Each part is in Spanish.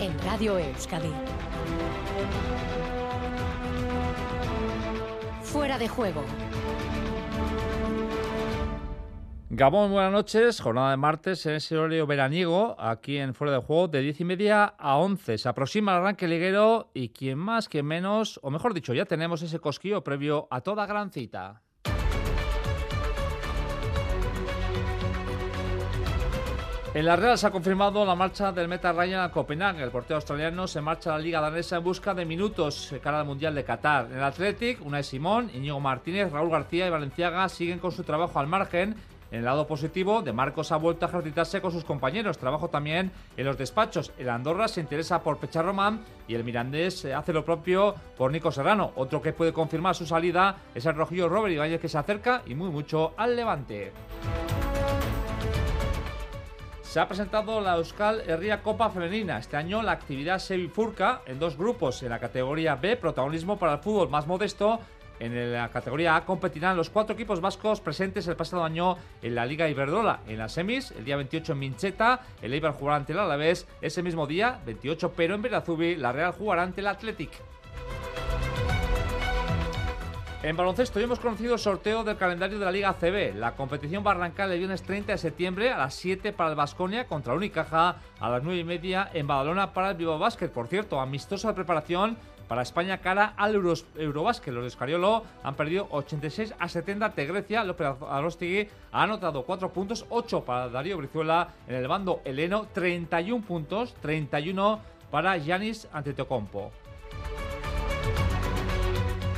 en Radio Euskadi. Fuera de juego. Gabón, buenas noches. Jornada de martes en ese horario veraniego, aquí en Fuera de Juego, de 10 y media a 11. Se aproxima el arranque liguero y quien más, quien menos, o mejor dicho, ya tenemos ese cosquillo previo a toda gran cita. En la Real se ha confirmado la marcha del meta Ryan a Copenhague. El portero australiano se marcha a la Liga Danesa en busca de minutos cara al Mundial de Qatar. En el Athletic, Unai Simón, Íñigo Martínez, Raúl García y Valenciaga siguen con su trabajo al margen en el lado positivo, De Marcos ha vuelto a ejercitarse con sus compañeros. Trabajo también en los despachos. El Andorra se interesa por Pecha Román y el Mirandés hace lo propio por Nico Serrano. Otro que puede confirmar su salida es el rojillo Robert Ibáñez que se acerca y muy mucho al Levante. Se ha presentado la Euskal Herria Copa Femenina. Este año la actividad se bifurca en dos grupos. En la categoría B, protagonismo para el fútbol más modesto en la categoría A competirán los cuatro equipos vascos presentes el pasado año en la Liga Iberdrola. En las semis, el día 28 en Mincheta, el Eibar jugará ante el Alavés. Ese mismo día, 28, pero en Verazubi, la Real jugará ante el Athletic. En baloncesto ya hemos conocido el sorteo del calendario de la Liga CB. La competición va a arrancar el viernes 30 de septiembre a las 7 para el Vasconia contra Unicaja, a las 9 y media en Badalona para el Vivo Basket. Por cierto, amistosa preparación para España cara al Eurobasket. Los de Escariolo han perdido 86 a 70 ante Grecia. López Arostigui ha anotado 4 puntos, 8 para Darío Brizuela en el bando heleno, 31 puntos, 31 para Yanis Antetokounmpo.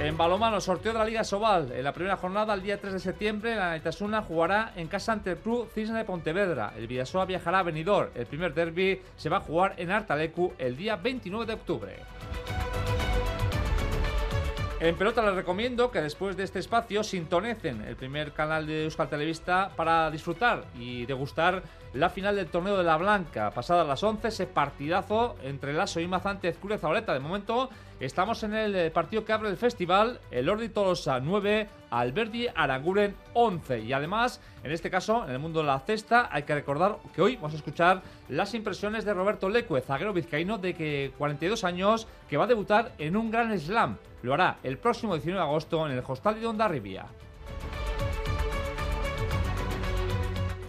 En balomano, sorteo de la Liga Sobal. En la primera jornada, el día 3 de septiembre, la Netasuna jugará en casa ante el Club Cisne de Pontevedra. El Vidasoa viajará a Benidorm. El primer derby se va a jugar en Artalecu el día 29 de octubre. En pelota les recomiendo que después de este espacio sintonecen el primer canal de Euskal Televista para disfrutar y degustar la final del torneo de la Blanca. Pasada las 11, ese partidazo entre Lasso y Mazante Ezcure Zabaleta. De momento estamos en el eh, partido que abre el festival, el Ordi Tolosa 9, Alberdi Aranguren 11. Y además, en este caso, en el mundo de la cesta, hay que recordar que hoy vamos a escuchar las impresiones de Roberto Lecue, zaguero vizcaíno de que 42 años, que va a debutar en un gran slam. Lo hará el próximo 19 de agosto en el Hostal de Ondarribia.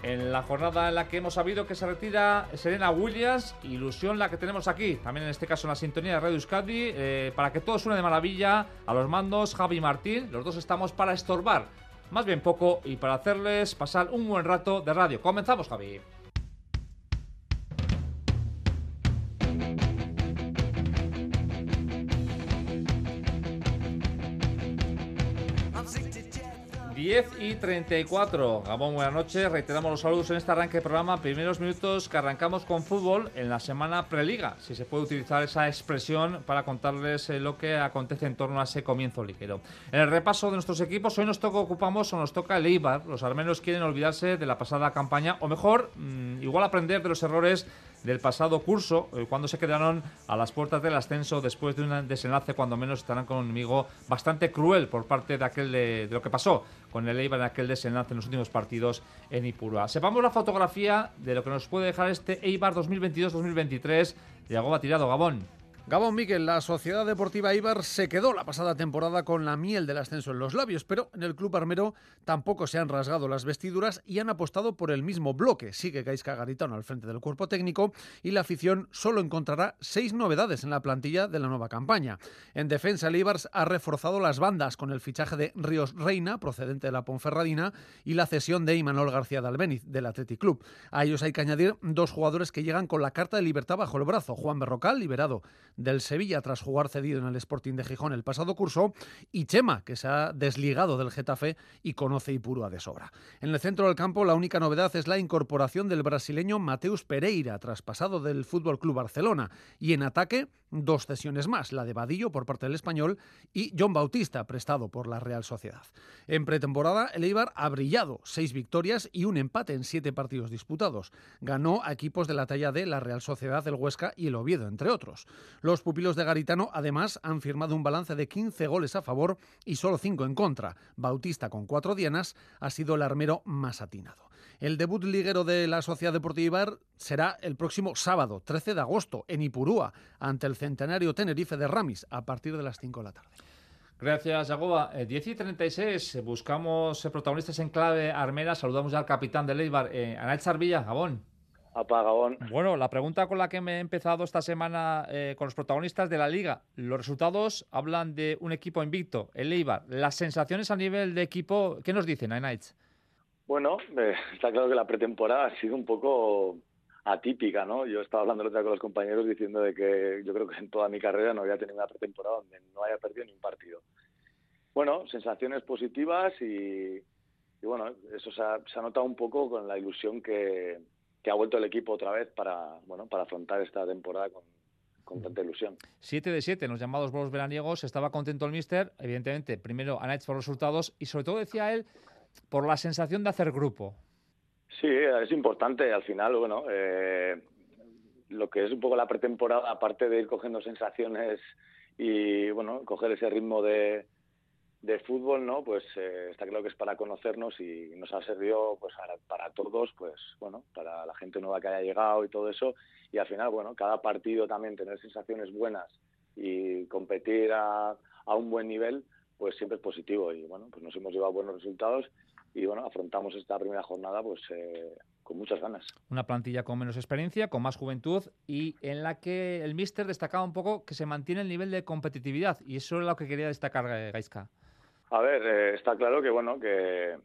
En la jornada en la que hemos sabido que se retira Serena Williams, ilusión la que tenemos aquí, también en este caso en la sintonía de Radio Euskadi, eh, para que todo suene de maravilla, a los mandos Javi Martín, los dos estamos para estorbar, más bien poco, y para hacerles pasar un buen rato de radio. Comenzamos, Javi. 10 y 34. Gabón, buenas noches. Reiteramos los saludos en este arranque de programa. Primeros minutos que arrancamos con fútbol en la semana preliga, si se puede utilizar esa expresión para contarles eh, lo que acontece en torno a ese comienzo ligero. En el repaso de nuestros equipos, hoy nos toca ocupamos o nos toca el Eibar. Los armenos quieren olvidarse de la pasada campaña, o mejor, mm, igual aprender de los errores del pasado curso, eh, cuando se quedaron a las puertas del ascenso después de un desenlace, cuando menos estarán con un enemigo bastante cruel por parte de aquel de, lo que pasó con el Eibar en aquel desenlace en los últimos partidos en Ipurua. Sepamos la fotografía de lo que nos puede dejar este Eibar 2022-2023 de Agoba Tirado Gabón. Gabón Miguel, la Sociedad Deportiva Ibar se quedó la pasada temporada con la miel del ascenso en los labios, pero en el club armero tampoco se han rasgado las vestiduras y han apostado por el mismo bloque. Sigue Gaisca Garitano al frente del cuerpo técnico y la afición solo encontrará seis novedades en la plantilla de la nueva campaña. En defensa, el ha reforzado las bandas con el fichaje de Ríos Reina, procedente de la Ponferradina, y la cesión de Imanol García de Albeniz, del Athletic Club. A ellos hay que añadir dos jugadores que llegan con la carta de libertad bajo el brazo. Juan Berrocal, liberado del Sevilla tras jugar cedido en el Sporting de Gijón el pasado curso, y Chema, que se ha desligado del Getafe y conoce Ipurua de sobra. En el centro del campo, la única novedad es la incorporación del brasileño Mateus Pereira, traspasado del Fútbol Club Barcelona, y en ataque, dos cesiones más, la de Vadillo por parte del español y John Bautista, prestado por la Real Sociedad. En pretemporada, el Eibar ha brillado, seis victorias y un empate en siete partidos disputados. Ganó a equipos de la talla de la Real Sociedad, el Huesca y el Oviedo, entre otros. Los pupilos de Garitano, además, han firmado un balance de 15 goles a favor y solo 5 en contra. Bautista, con cuatro dianas, ha sido el armero más atinado. El debut liguero de la Sociedad Deportiva será el próximo sábado, 13 de agosto, en Ipurúa, ante el centenario Tenerife de Ramis, a partir de las 5 de la tarde. Gracias, Jacoba. 10 y 36, buscamos protagonistas en clave armera. Saludamos al capitán de Leibar, eh, Anael Sarvilla, Gabón. Apagabón. Bueno, la pregunta con la que me he empezado esta semana eh, con los protagonistas de la liga. Los resultados hablan de un equipo invicto, el Eibar. Las sensaciones a nivel de equipo, ¿qué nos dicen, Nights? Bueno, eh, está claro que la pretemporada ha sido un poco atípica, ¿no? Yo estaba hablando el otro día con los compañeros diciendo de que yo creo que en toda mi carrera no había tenido una pretemporada donde no haya perdido ni un partido. Bueno, sensaciones positivas y, bueno, eso se ha, se ha notado un poco con la ilusión que, que ha vuelto el equipo otra vez para, bueno, para afrontar esta temporada con, con tanta ilusión. 7 de 7 en los llamados bolos veraniegos. Estaba contento el míster, evidentemente, primero Anaich por los resultados y sobre todo decía él por la sensación de hacer grupo. Sí, es importante. Al final, bueno, eh, lo que es un poco la pretemporada, aparte de ir cogiendo sensaciones y, bueno, coger ese ritmo de, de fútbol, ¿no? Pues eh, está claro que es para conocernos y nos ha servido pues para, todos, pues bueno, para la gente nueva que haya llegado y todo eso. Y al final, bueno, cada partido también tener sensaciones buenas y competir a, a un buen nivel, pues siempre es positivo. Y bueno, pues nos hemos llevado buenos resultados y bueno, afrontamos esta primera jornada pues eh, con muchas ganas. Una plantilla con menos experiencia, con más juventud y en la que el míster destacaba un poco que se mantiene el nivel de competitividad y eso es lo que quería destacar eh, Gaisca. A ver, eh, está claro que bueno que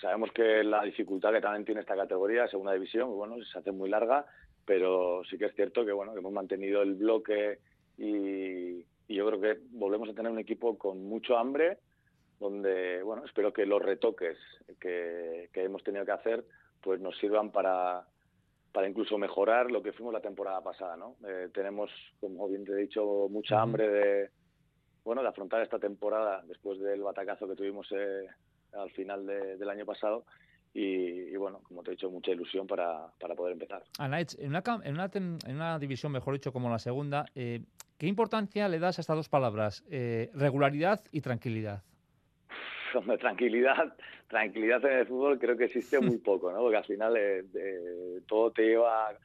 sabemos que la dificultad que también tiene esta categoría, segunda división, bueno, se hace muy larga, pero sí que es cierto que bueno que hemos mantenido el bloque y, yo creo que volvemos a tener un equipo con mucho hambre, donde bueno espero que los retoques que, hemos tenido que hacer pues nos sirvan para para incluso mejorar lo que fuimos la temporada pasada, ¿no? Eh, tenemos, como bien te he dicho, mucha hambre de, bueno, de afrontar esta temporada después del batacazo que tuvimos eh, al final del año pasado. Y, bueno, como te he dicho, mucha ilusión para, para poder empezar. Anaich, en una, en, una, en una división, mejor dicho, como la segunda, eh, ¿qué importancia le das a estas dos palabras? Eh, regularidad y tranquilidad. Hombre, tranquilidad, tranquilidad en el fútbol creo que existe muy poco, ¿no? Porque al final todo te lleva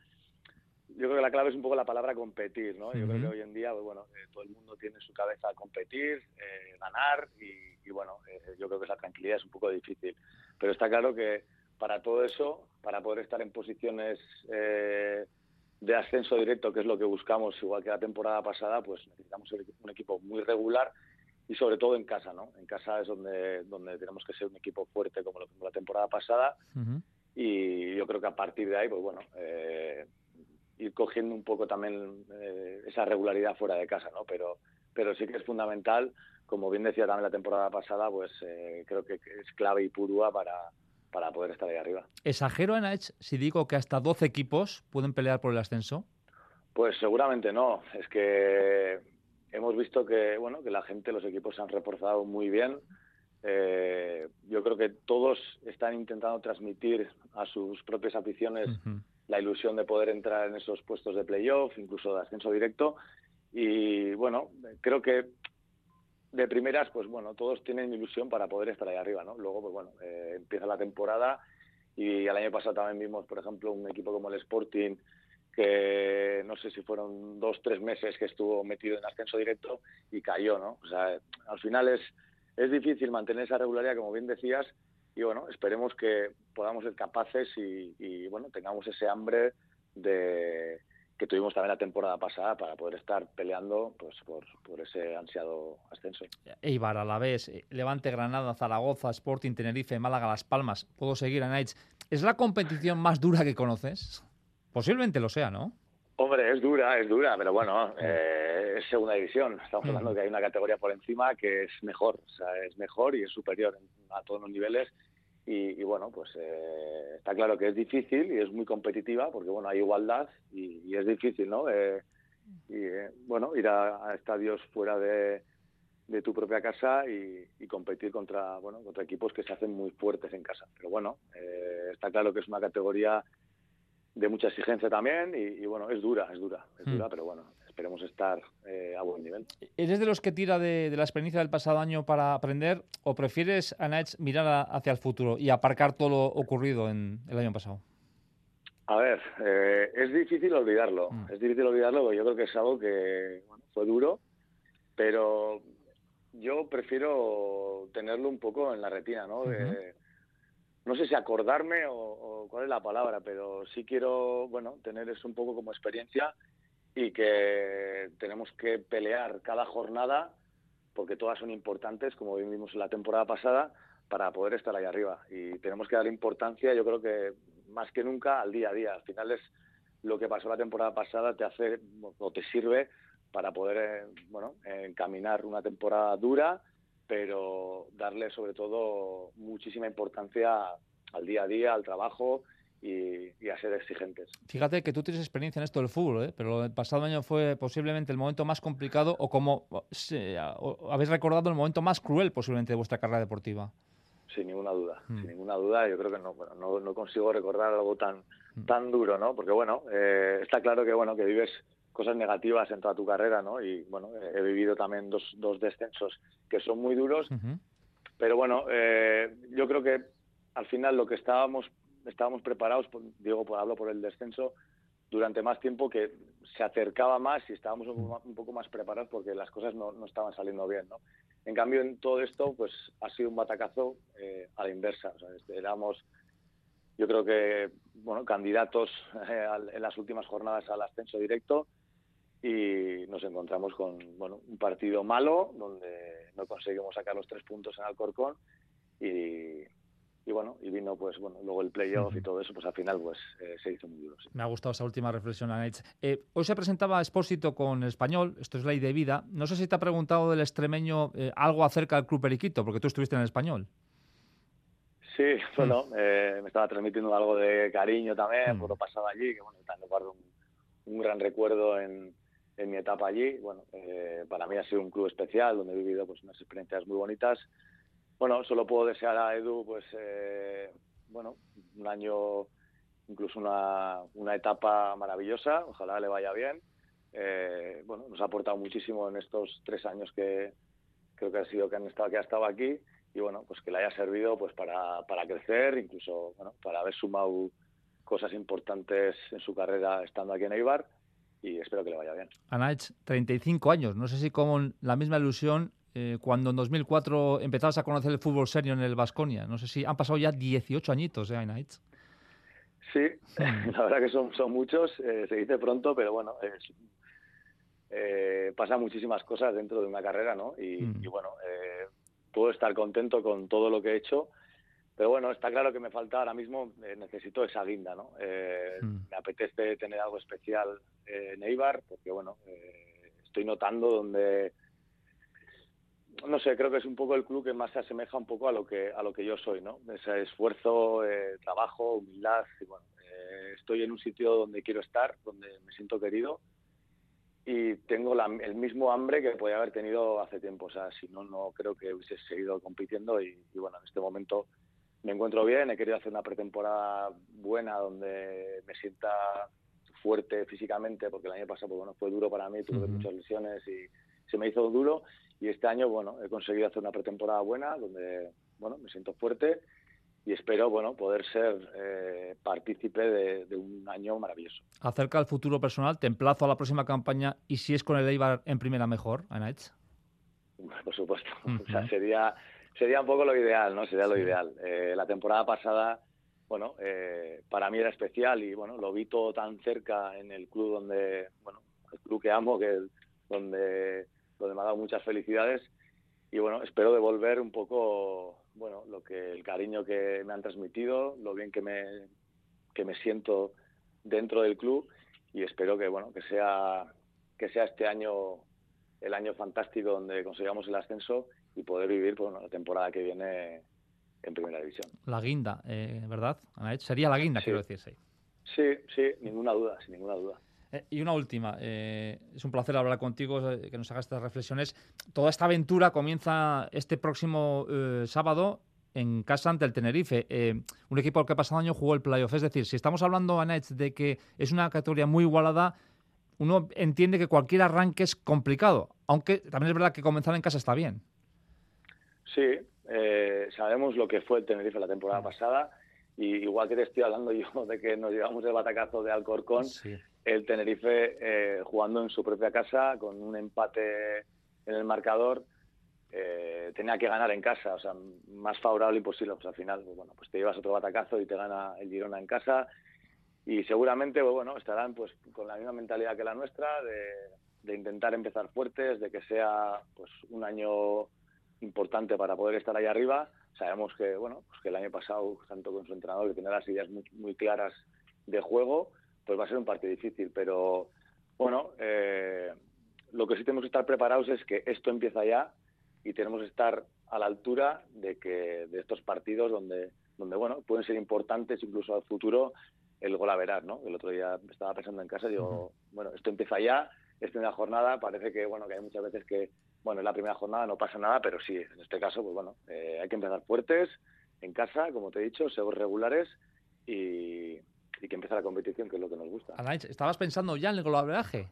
yo creo que la clave es un poco la palabra competir, ¿no? Yo creo que hoy en día, pues, bueno, eh, todo el mundo tiene su cabeza a competir, eh, ganar y, bueno, eh, yo creo que esa tranquilidad es un poco difícil. Pero está claro que para todo eso, para poder estar en posiciones de ascenso directo, que es lo que buscamos, igual que la temporada pasada, pues necesitamos un equipo muy regular y sobre todo en casa, ¿no? En casa es donde, donde tenemos que ser un equipo fuerte como lo que la temporada pasada. Y yo creo que a partir de ahí, pues bueno, eh, ir cogiendo un poco también eh, esa regularidad fuera de casa, ¿no? Pero, pero sí que es fundamental, como bien decía también la temporada pasada, pues eh, creo que es clave y purúa para, para poder estar ahí arriba. ¿Exagero, Enach, si digo que hasta 12 equipos pueden pelear por el ascenso? Pues seguramente no. Es que hemos visto que, bueno, que la gente, los equipos se han reforzado muy bien. Eh, yo creo que todos están intentando transmitir a sus propias aficiones la ilusión de poder entrar en esos puestos de playoff, incluso de ascenso directo. Y bueno, creo que de primeras, pues bueno, todos tienen ilusión para poder estar ahí arriba, ¿no? Luego, pues bueno, eh, empieza la temporada y el año pasado también vimos, por ejemplo, un equipo como el Sporting que no sé si fueron dos, tres meses que estuvo metido en ascenso directo y cayó, ¿no? O sea, al final es, es difícil mantener esa regularidad, como bien decías, y bueno, esperemos que podamos ser capaces y, bueno, tengamos ese hambre de que tuvimos también la temporada pasada para poder estar peleando pues por, ese ansiado ascenso. Eibar, a la vez, eh, Levante, Granada, Zaragoza, Sporting, Tenerife, Málaga, Las Palmas, puedo seguir a Nights. ¿Es la competición más dura que conoces? Posiblemente lo sea, ¿no? Hombre, es dura, es dura, pero bueno, eh, es segunda división. Estamos hablando que hay una categoría por encima que es mejor, o sea, es mejor y es superior a todos los niveles. Y, bueno, pues eh, está claro que es difícil y es muy competitiva porque bueno, hay igualdad y, es difícil, ¿no? Eh, y bueno, ir a, estadios fuera de, tu propia casa y, competir contra bueno contra equipos que se hacen muy fuertes en casa. Pero bueno, está claro que es una categoría de mucha exigencia también y, bueno, es dura, es dura, es dura, hmm. pero bueno, esperemos estar eh, a buen nivel. ¿Eres de los que tira de, la experiencia del pasado año para aprender o prefieres, Anaich, mirar hacia el futuro y aparcar todo lo ocurrido en el año pasado? A ver, eh, es difícil olvidarlo. Mm. Es difícil olvidarlo porque yo creo que es algo que fue duro, pero yo prefiero tenerlo un poco en la retina, ¿no? No sé si acordarme o, cuál es la palabra, pero sí quiero, bueno, tener eso un poco como experiencia y que tenemos que pelear cada jornada porque todas son importantes, como vimos en la temporada pasada, para poder estar ahí arriba. Y tenemos que dar importancia, yo creo que más que nunca, al día a día. Al final es lo que pasó la temporada pasada, te hace o te sirve para poder, eh, bueno, encaminar una temporada dura pero darle sobre todo muchísima importancia al día a día, al trabajo y, a ser exigentes. Fíjate que tú tienes experiencia en esto del fútbol, ¿eh? pero el pasado año fue posiblemente el momento más complicado o como habéis recordado el momento más cruel posiblemente de vuestra carrera deportiva. Sin ninguna duda, mm. sin ninguna duda. Yo creo que no, no, no, consigo recordar algo tan, mm. tan duro, ¿no? Porque bueno, eh, está claro que bueno que vives cosas negativas en toda tu carrera, ¿no? Y bueno, he vivido también dos, dos descensos que son muy duros, pero bueno, eh, yo creo que al final lo que estábamos estábamos preparados, digo, por, hablo por el descenso, durante más tiempo que se acercaba más y estábamos un, poco más preparados porque las cosas no, no, estaban saliendo bien, ¿no? En cambio, en todo esto, pues ha sido un batacazo eh, a la inversa. O sea, éramos, yo creo que, bueno, candidatos eh, en las últimas jornadas al ascenso directo y nos encontramos con bueno, un partido malo donde no conseguimos sacar los tres puntos en Alcorcón y, y bueno, y vino pues bueno, luego el playoff y todo eso, pues al final pues eh, se hizo muy duro. Me ha gustado esa última reflexión, Anech. Eh, hoy se presentaba Expósito con el español, esto es ley de vida. No sé si te ha preguntado del extremeño eh, algo acerca del Club Periquito, porque tú estuviste en el español. Sí, bueno, me estaba transmitiendo algo de cariño también por lo pasado allí, que bueno, también guardo un gran recuerdo en, en mi etapa allí. Bueno, eh, para mí ha sido un club especial donde he vivido pues unas experiencias muy bonitas. Bueno, solo puedo desear a Edu pues eh, bueno un año incluso una, una etapa maravillosa. Ojalá le vaya bien. Eh, bueno, nos ha aportado muchísimo en estos tres años que creo que ha sido que han estado que ha estado aquí y bueno pues que le haya servido pues para, para crecer incluso bueno para haber sumado cosas importantes en su carrera estando aquí en Eibar y espero que le vaya bien. Anaich, 35 años, no sé si con la misma ilusión eh, cuando en 2004 empezabas a conocer el fútbol serio en el Vasconia. No sé si han pasado ya 18 añitos, ¿eh, Anaich? Sí, la verdad que son, son muchos, eh, se dice pronto, pero bueno, es, eh, pasan muchísimas cosas dentro de una carrera, ¿no? Y, hmm. y bueno, puedo estar contento con todo lo que he hecho pero bueno, está claro que me falta ahora mismo, eh, necesito esa guinda, ¿no? Eh, hmm. Me apetece tener algo especial en Eibar, porque bueno, eh, estoy notando donde, no sé, creo que es un poco el club que más se asemeja un poco a lo que a lo que yo soy, ¿no? Ese esfuerzo, trabajo, humildad, y bueno, estoy en un sitio donde quiero estar, donde me siento querido y tengo el mismo hambre que podía haber tenido hace tiempo. O sea, si no, no creo que hubiese seguido compitiendo y bueno, en este momento me encuentro bien, he querido hacer una pretemporada buena donde me sienta fuerte físicamente, porque el año pasado pues, bueno, fue duro para mí, tuve muchas lesiones y se me hizo duro. Y este año, bueno, he conseguido hacer una pretemporada buena donde, bueno, me siento fuerte y espero, bueno, poder ser eh, partícipe de, un año maravilloso. Acerca del futuro personal, te emplazo a la próxima campaña y si es con el Eibar en primera mejor, Anaich. Por supuesto. O sea, sería sería un poco lo ideal, ¿no? Sería lo ideal. Eh, la temporada pasada, bueno, eh, para mí era especial y, bueno, lo vi todo tan cerca en el club donde, bueno, el club que amo, que donde, donde me ha dado muchas felicidades y, bueno, espero devolver un poco, bueno, lo que el cariño que me han transmitido, lo bien que me, que me siento dentro del club y espero que, bueno, que sea, que sea este año el año fantástico donde consigamos el ascenso y poder vivir por la temporada que viene en primera división. La guinda, eh, ¿verdad? Sería la guinda, quiero decir, sí. Sí, sí, ninguna duda, sin ninguna duda. Eh, y una última, eh, es un placer hablar contigo, que nos hagas estas reflexiones. Toda esta aventura comienza este próximo sábado en casa ante el Tenerife, un equipo al que pasado año jugó el playoff. Es decir, si estamos hablando, Anach, de que es una categoría muy igualada, uno entiende que cualquier arranque es complicado, aunque también es verdad que comenzar en casa está bien. Sí, eh, sabemos lo que fue el Tenerife la temporada mm. pasada y igual que te estoy hablando yo de que nos llevamos el batacazo de Alcorcón, el Tenerife eh, jugando en su propia casa con un empate en el marcador eh, tenía que ganar en casa, o sea, más favorable imposible. Pues al final, pues, bueno, pues te llevas otro batacazo y te gana el Girona en casa y seguramente, pues, bueno, estarán pues con la misma mentalidad que la nuestra de, intentar empezar fuertes, de que sea pues un año importante para poder estar ahí arriba. Sabemos que, bueno, pues que el año pasado, tanto con su entrenador, que tenía las ideas muy, muy claras de juego, pues va a ser un partido difícil, pero bueno, eh, lo que sí tenemos que estar preparados es que esto empieza ya y tenemos que estar a la altura de que de estos partidos donde donde bueno pueden ser importantes incluso al futuro el gol a verar, ¿no? El otro día estaba pensando en casa digo, bueno, esto empieza ya, es primera jornada, parece que bueno que hay muchas veces que bueno, en la primera jornada no pasa nada, pero sí, en este caso, pues bueno, eh, hay que empezar fuertes en casa, como te he dicho, ser regulares y, y que empiece la competición, que es lo que nos gusta. ¿estabas pensando ya en el golaveaje?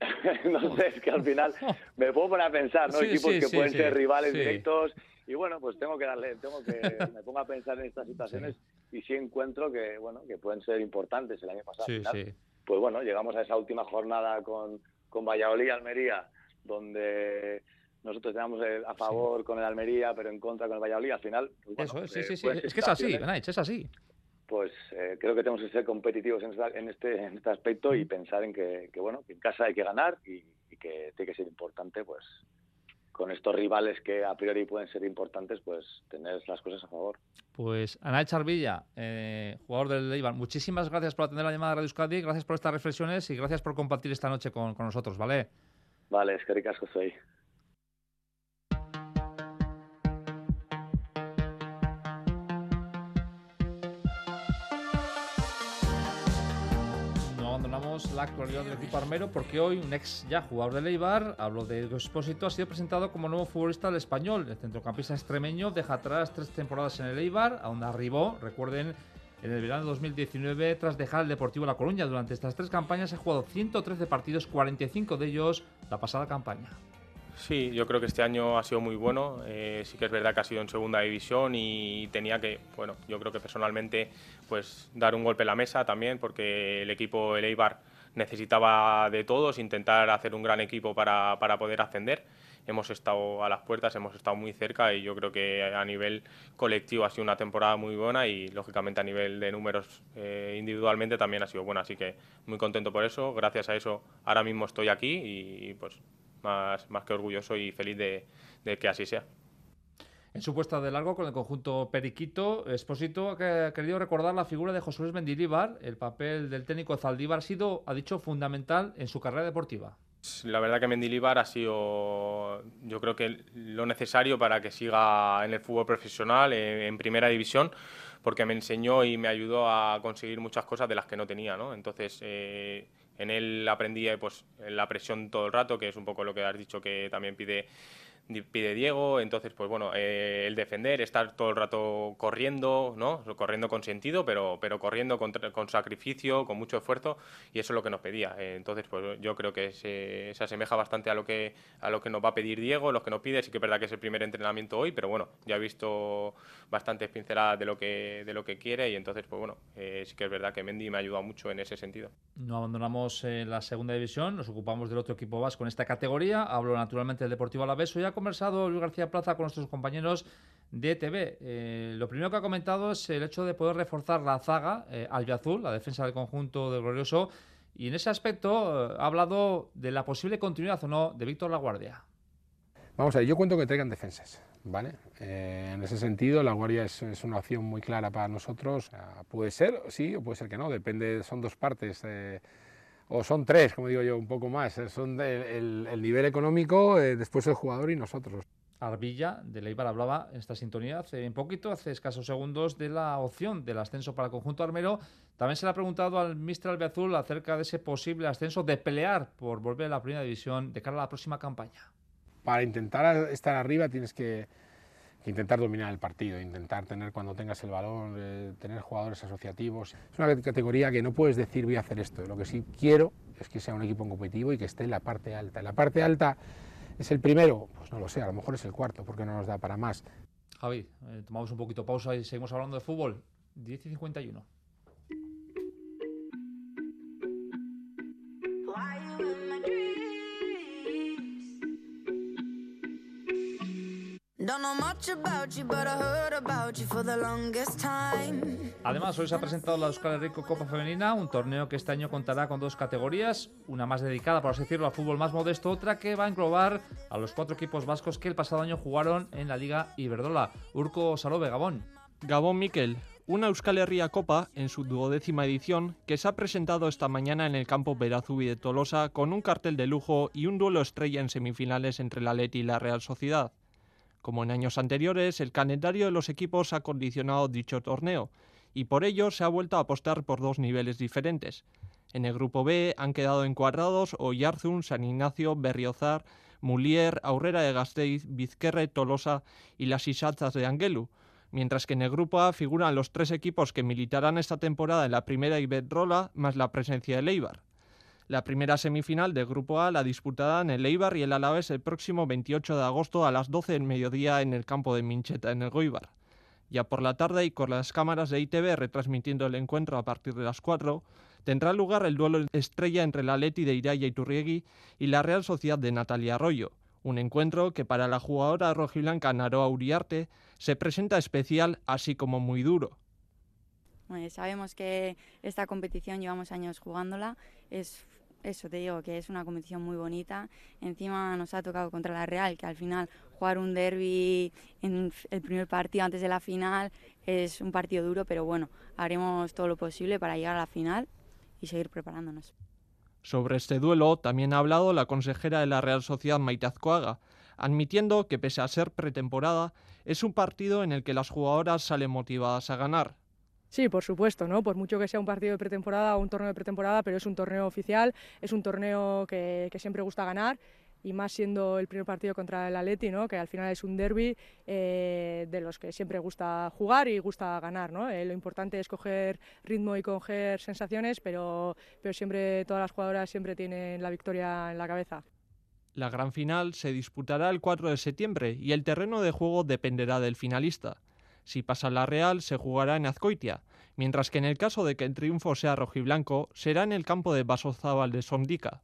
no sé, es que al final me puedo poner a pensar, ¿no? Equipos que pueden ser rivales directos y bueno, pues tengo que darle, tengo que, me pongo a pensar en estas situaciones y sí encuentro que, bueno, que pueden ser importantes el año pasado. Final, pues bueno, llegamos a esa última jornada con, con Valladolid y Almería, donde nosotros teníamos a favor con el Almería, pero en contra con el Valladolid. Al final, pues Eso, sí, sí, sí. Es que es así, es así pues eh, creo que tenemos que ser competitivos en, este, en este aspecto y pensar en que, bueno, que en casa hay que ganar y, que tiene que ser importante, pues con estos rivales que a priori pueden ser importantes, pues tener las cosas a favor. Pues Ana Charvilla, eh, jugador del Leibar, muchísimas gracias por atender la llamada de Radio Euskadi, gracias por estas reflexiones y gracias por compartir esta noche con, con nosotros, ¿vale? Vale, es que ricasco soy. la actualidad del equipo armero porque hoy un ex ya jugador de Leibar, hablo de Expósito, ha sido presentado como nuevo futbolista del español. El centrocampista extremeño deja atrás tres temporadas en el Eibar, a donde arribó, recuerden, en el verano de 2019 tras dejar el Deportivo La Coruña. Durante estas tres campañas ha jugado 113 partidos, 45 de ellos la pasada campaña. Sí, yo creo que este año ha sido muy bueno. Eh, sí que es verdad que ha sido en segunda división y tenía que, bueno, yo creo que personalmente, pues dar un golpe en la mesa también, porque el equipo, el Eibar, necesitaba de todos, intentar hacer un gran equipo para, para poder ascender. Hemos estado a las puertas, hemos estado muy cerca y yo creo que a nivel colectivo ha sido una temporada muy buena y lógicamente a nivel de números eh, individualmente también ha sido buena. Así que muy contento por eso. Gracias a eso ahora mismo estoy aquí y pues más, más que orgulloso y feliz de, que así sea. En su puesta de largo con el conjunto Periquito, Esposito ha querido recordar la figura de José Luis. El papel del técnico Zaldívar ha sido, ha dicho, fundamental en su carrera deportiva. La verdad que Mendilibar ha sido, yo creo que lo necesario para que siga en el fútbol profesional, en, primera división, porque me enseñó y me ayudó a conseguir muchas cosas de las que no tenía, ¿no? Entonces, eh, en él aprendí pues, la presión todo el rato, que es un poco lo que has dicho que también pide pide Diego, entonces pues bueno, eh, el defender, estar todo el rato corriendo, ¿no? Corriendo con sentido, pero, pero corriendo con, con sacrificio, con mucho esfuerzo, y eso es lo que nos pedía. Eh, entonces pues yo creo que se, se, asemeja bastante a lo que a lo que nos va a pedir Diego, lo que nos pide, sí que es verdad que es el primer entrenamiento hoy, pero bueno, ya he visto bastantes pinceladas de lo que de lo que quiere y entonces pues bueno, eh, sí que es verdad que Mendy me ha ayudado mucho en ese sentido. No abandonamos la segunda división, nos ocupamos del otro equipo vasco en esta categoría, hablo naturalmente del Deportivo Alavés, hoy conversado Luis García Plaza con nuestros compañeros de TV. Eh, lo primero que ha comentado es el hecho de poder reforzar la zaga eh, azul, la defensa del conjunto del Glorioso, y en ese aspecto eh, ha hablado de la posible continuidad o no de Víctor Laguardia. Vamos a ver, yo cuento que traigan defensas, ¿vale? Eh, en ese sentido, la Guardia es, una opción muy clara para nosotros. puede ser, sí, o puede ser que no, depende, son dos partes o son tres, como digo yo, un poco más. Eh, son el, nivel económico, eh, después el jugador y nosotros. Arbilla de Leibar hablaba en esta sintonía hace un poquito, hace escasos segundos, de la opción del ascenso para el conjunto armero. También se le ha preguntado al Mister Albiazul acerca de ese posible ascenso, de pelear por volver a la primera división de cara a la próxima campaña. Para intentar estar arriba tienes que, intentar dominar el partido, intentar tener cuando tengas el balón, eh, tener jugadores asociativos. Es una categoría que no puedes decir voy a hacer esto, lo que sí quiero es que sea un equipo competitivo y que esté en la parte alta. La parte alta es el primero, pues no lo sé, a lo mejor es el cuarto, porque no nos da para más. Javi, eh, tomamos un poquito pausa y seguimos hablando de fútbol. 10 y 51. Además, hoy se ha presentado la Euskal Rico Copa Femenina, un torneo que este año contará con dos categorías, una más dedicada, por así decirlo, al fútbol más modesto, otra que va a englobar a los cuatro equipos vascos que el pasado año jugaron en la Liga Iberdrola. Urco Salobe, Gabón. Gabón Miquel, una Euskal Herria Copa en su duodécima edición que se ha presentado esta mañana en el campo Verazubi de Tolosa con un cartel de lujo y un duelo estrella en semifinales entre la Leti y la Real Sociedad. Como en años anteriores, el calendario de los equipos ha condicionado dicho torneo y por ello se ha vuelto a apostar por dos niveles diferentes. En el grupo B han quedado encuadrados Oyarzun, San Ignacio, Berriozar, Mulier, Aurrera de Gasteiz, Vizquerre, Tolosa y las Isatzas de Angelu, mientras que en el grupo A figuran los tres equipos que militarán esta temporada en la primera Iberdrola más la presencia de Leibar. La primera semifinal del Grupo A la disputarán el Eibar y el Alavés el próximo 28 de agosto a las 12 del mediodía en el campo de Mincheta, en el Goibar. Ya por la tarde y con las cámaras de ITV retransmitiendo el encuentro a partir de las 4, tendrá lugar el duelo estrella entre la Leti de Iraya y Turriegui y la Real Sociedad de Natalia Arroyo, un encuentro que para la jugadora rojiblanca Naroa Uriarte se presenta especial así como muy duro. sabemos que esta competición llevamos años jugándola, es eso te digo, que es una competición muy bonita. Encima nos ha tocado contra la Real, que al final jugar un derby en el primer partido antes de la final es un partido duro, pero bueno, haremos todo lo posible para llegar a la final y seguir preparándonos. Sobre este duelo también ha hablado la consejera de la Real Sociedad Maite Azcoaga, admitiendo que pese a ser pretemporada, es un partido en el que las jugadoras salen motivadas a ganar. Sí, por supuesto, ¿no? Por mucho que sea un partido de pretemporada o un torneo de pretemporada, pero es un torneo oficial, es un torneo que, siempre gusta ganar y más siendo el primer partido contra el Atleti, ¿no? que al final es un derby eh, de los que siempre gusta jugar y gusta ganar. ¿no? Eh, lo importante es coger ritmo y coger sensaciones, pero, pero siempre todas las jugadoras siempre tienen la victoria en la cabeza. La gran final se disputará el 4 de septiembre y el terreno de juego dependerá del finalista. Si pasa la Real, se jugará en Azcoitia, mientras que en el caso de que el triunfo sea rojiblanco, será en el campo de Basozábal de Sondica.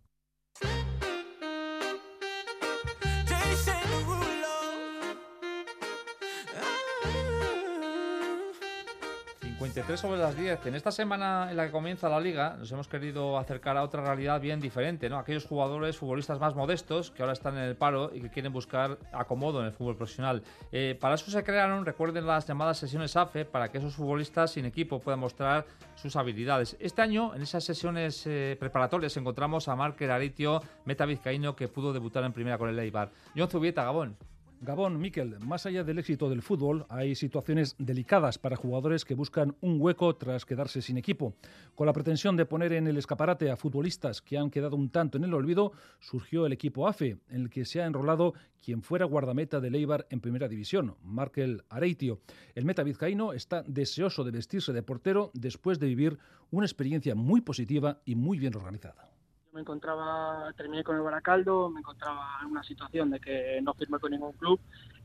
53 sobre las 10. En esta semana en la que comienza la liga nos hemos querido acercar a otra realidad bien diferente, ¿no? Aquellos jugadores, futbolistas más modestos que ahora están en el paro y que quieren buscar acomodo en el fútbol profesional. Eh, para eso se crearon, recuerden las llamadas sesiones AFE, para que esos futbolistas sin equipo puedan mostrar sus habilidades. Este año, en esas sesiones eh, preparatorias, encontramos a Mark Aritio, meta vizcaíno, que pudo debutar en primera con el Eibar. John Zubieta, Gabón. Gabón, Miquel, más allá del éxito del fútbol, hay situaciones delicadas para jugadores que buscan un hueco tras quedarse sin equipo. Con la pretensión de poner en el escaparate a futbolistas que han quedado un tanto en el olvido, surgió el equipo AFE, en el que se ha enrolado quien fuera guardameta de Leibar en primera división, Markel Areitio. El meta vizcaíno está deseoso de vestirse de portero después de vivir una experiencia muy positiva y muy bien organizada me encontraba, terminé con el Baracaldo, me encontraba en una situación de que no firmé con ningún club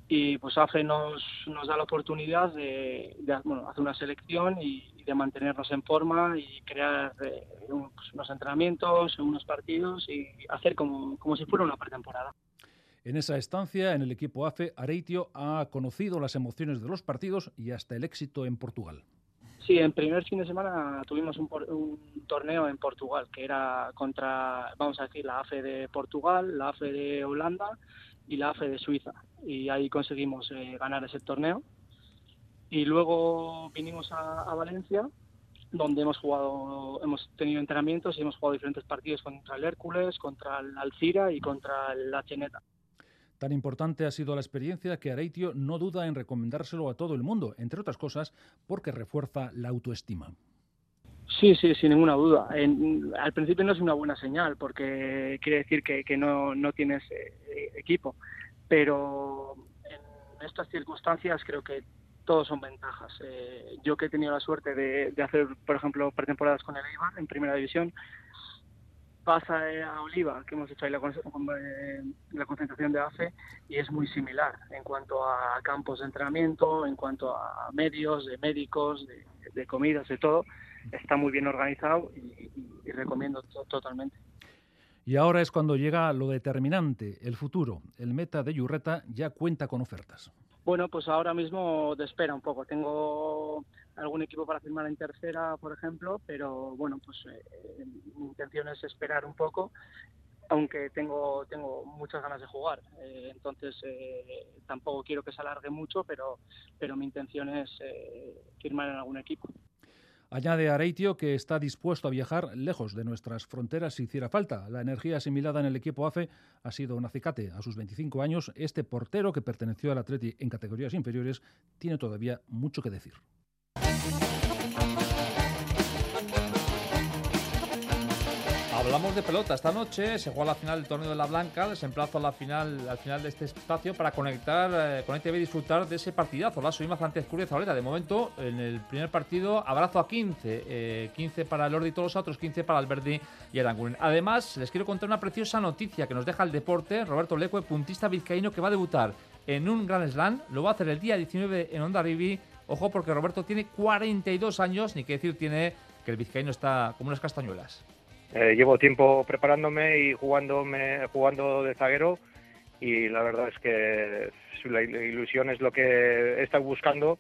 y pues AFE nos, nos da la oportunidad de, bueno, hacer una selección y, de mantenernos en forma y crear eh, pues, unos entrenamientos, unos partidos y hacer como, como si fuera una pretemporada. En esa estancia, en el equipo AFE, Areitio ha conocido las emociones de los partidos y hasta el éxito en Portugal. Sí, en primer fin de semana tuvimos un, torneo en Portugal, que era contra, vamos a decir, la AFE de Portugal, la AFE de Holanda y la AFE de Suiza. Y ahí conseguimos eh, ganar ese torneo. Y luego vinimos a, Valencia, donde hemos jugado, hemos tenido entrenamientos y hemos jugado diferentes partidos contra el Hércules, contra el Alcira y contra la Cheneta. Tan importante ha sido la experiencia que Areitio no duda en recomendárselo a todo el mundo, entre otras cosas porque refuerza la autoestima. Sí, sí, sin ninguna duda. al principio no es una buena señal porque quiere decir que, no, tienes eh, equipo, pero estas circunstancias creo que todos son ventajas. Eh, yo que he tenido la suerte de, de, hacer, por ejemplo, pretemporadas con el Eibar en primera división, pasa a Oliva, que hemos hecho ahí la, eh, la, concentración de AFE, y es muy similar en cuanto a campos de entrenamiento, en cuanto a medios, de médicos, de, de comidas, de todo. Está muy bien organizado y, y recomiendo totalmente. Y ahora es cuando llega lo determinante, el futuro. El meta de Yurreta ya cuenta con ofertas. Bueno, pues ahora mismo te espera un poco. Tengo algún equipo para firmar en tercera, por ejemplo, pero bueno, pues eh, mi intención es esperar un poco, aunque tengo tengo muchas ganas de jugar. Eh, entonces eh, tampoco quiero que se alargue mucho, pero pero mi intención es eh, firmar en algún equipo. Añade Areitio que está dispuesto a viajar lejos de nuestras fronteras si hiciera falta. La energía asimilada en el equipo AFE ha sido un acicate. A sus 25 años, este portero que perteneció al Atleti en categorías inferiores tiene todavía mucho que decir. Hablamos de pelota. Esta noche se juega la final del torneo de la Blanca. Les emplazo a la final, al final de este espacio para conectar eh, ETV y disfrutar de ese partidazo. La Soima ante Escuria Zabaleta. De momento, en el primer partido, abrazo a 15. Eh, 15 para el Ordi y todos los otros, 15 para el Verdi y Aranguren. Además, les quiero contar una preciosa noticia que nos deja el deporte. Roberto Lecue, puntista vizcaíno que va a debutar en un Grand Slam. Lo va a hacer el día 19 en Onda Rivi. Ojo, porque Roberto tiene 42 años, ni que decir tiene que el vizcaíno está como unas castañuelas. Eh, llevo tiempo preparándome y jugándome, jugando de zaguero y la verdad es que la ilusión es lo que he estado buscando,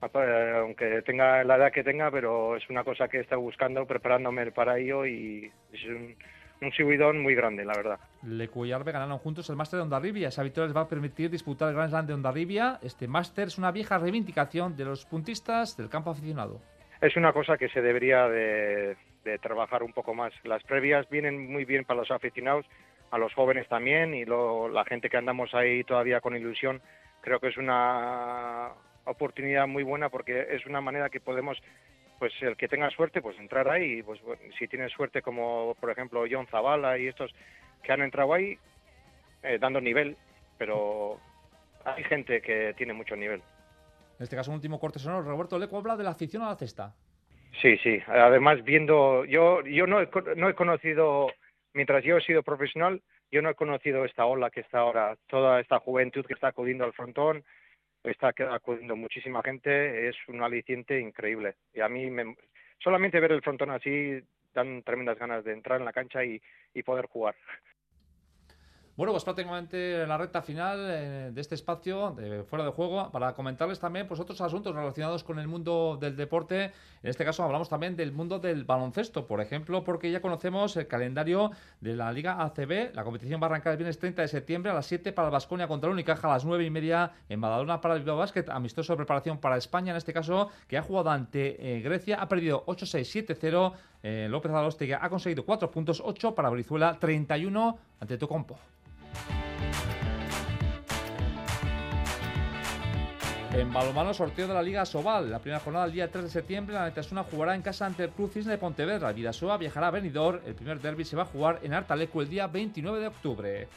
aunque tenga la edad que tenga, pero es una cosa que he estado buscando, preparándome para ello y es un, un subidón muy grande, la verdad. Lecu y Arbe ganaron juntos el máster de Ondarribia. Esa victoria les va a permitir disputar el Grand Slam de Ondarribia. Este máster es una vieja reivindicación de los puntistas del campo aficionado. Es una cosa que se debería de, de trabajar un poco más. Las previas vienen muy bien para los aficionados, a los jóvenes también y lo, la gente que andamos ahí todavía con ilusión. Creo que es una oportunidad muy buena porque es una manera que podemos, pues el que tenga suerte, pues entrar ahí. Pues si tienes suerte como por ejemplo John Zavala y estos que han entrado ahí eh, dando nivel, pero hay gente que tiene mucho nivel. En este caso, un último corte sonoro. Roberto Leco habla de la afición a la cesta. Sí, sí. Además, viendo, yo, yo no, he, no he conocido, mientras yo he sido profesional, yo no he conocido esta ola que está ahora, toda esta juventud que está acudiendo al frontón, está acudiendo muchísima gente, es un aliciente increíble. Y a mí, me, solamente ver el frontón así, dan tremendas ganas de entrar en la cancha y, y poder jugar. Bueno, pues prácticamente la recta final eh, de este espacio de fuera de juego para comentarles también pues otros asuntos relacionados con el mundo del deporte. En este caso hablamos también del mundo del baloncesto, por ejemplo, porque ya conocemos el calendario de la Liga ACB. La competición va a arrancar el viernes 30 de septiembre a las 7 para el Vasconia contra el Unicaja, a las 9 y media en Badalona para el Bilbao Basket, amistoso de preparación para España, en este caso, que ha jugado ante eh, Grecia, ha perdido 8-6, 7-0. Eh, López Adostegui ha conseguido 4 puntos, 8 para Brizuela, 31 ante Tocompo. En balonmano, sorteo de la Liga Sobal. La primera jornada el día 3 de septiembre, la Netasuna jugará en casa ante el Cruz Cisne de Pontevedra. Vidasoa viajará a Benidorm. El primer derby se va a jugar en Artaleco el día 29 de octubre.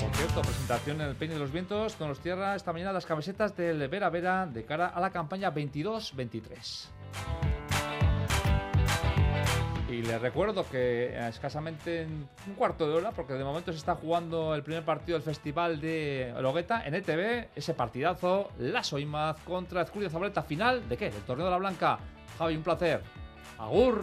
Por cierto, presentación en el Peine de los Vientos. Con los tierra esta mañana las camisetas del Vera Vera de cara a la campaña 22-23. Y les recuerdo que escasamente en un cuarto de hora, porque de momento se está jugando el primer partido del Festival de Logueta en ETV, ese partidazo, la Soimaz contra Escurio Zabaleta, final de qué? Del torneo de la Blanca. Javi, un placer. Agur.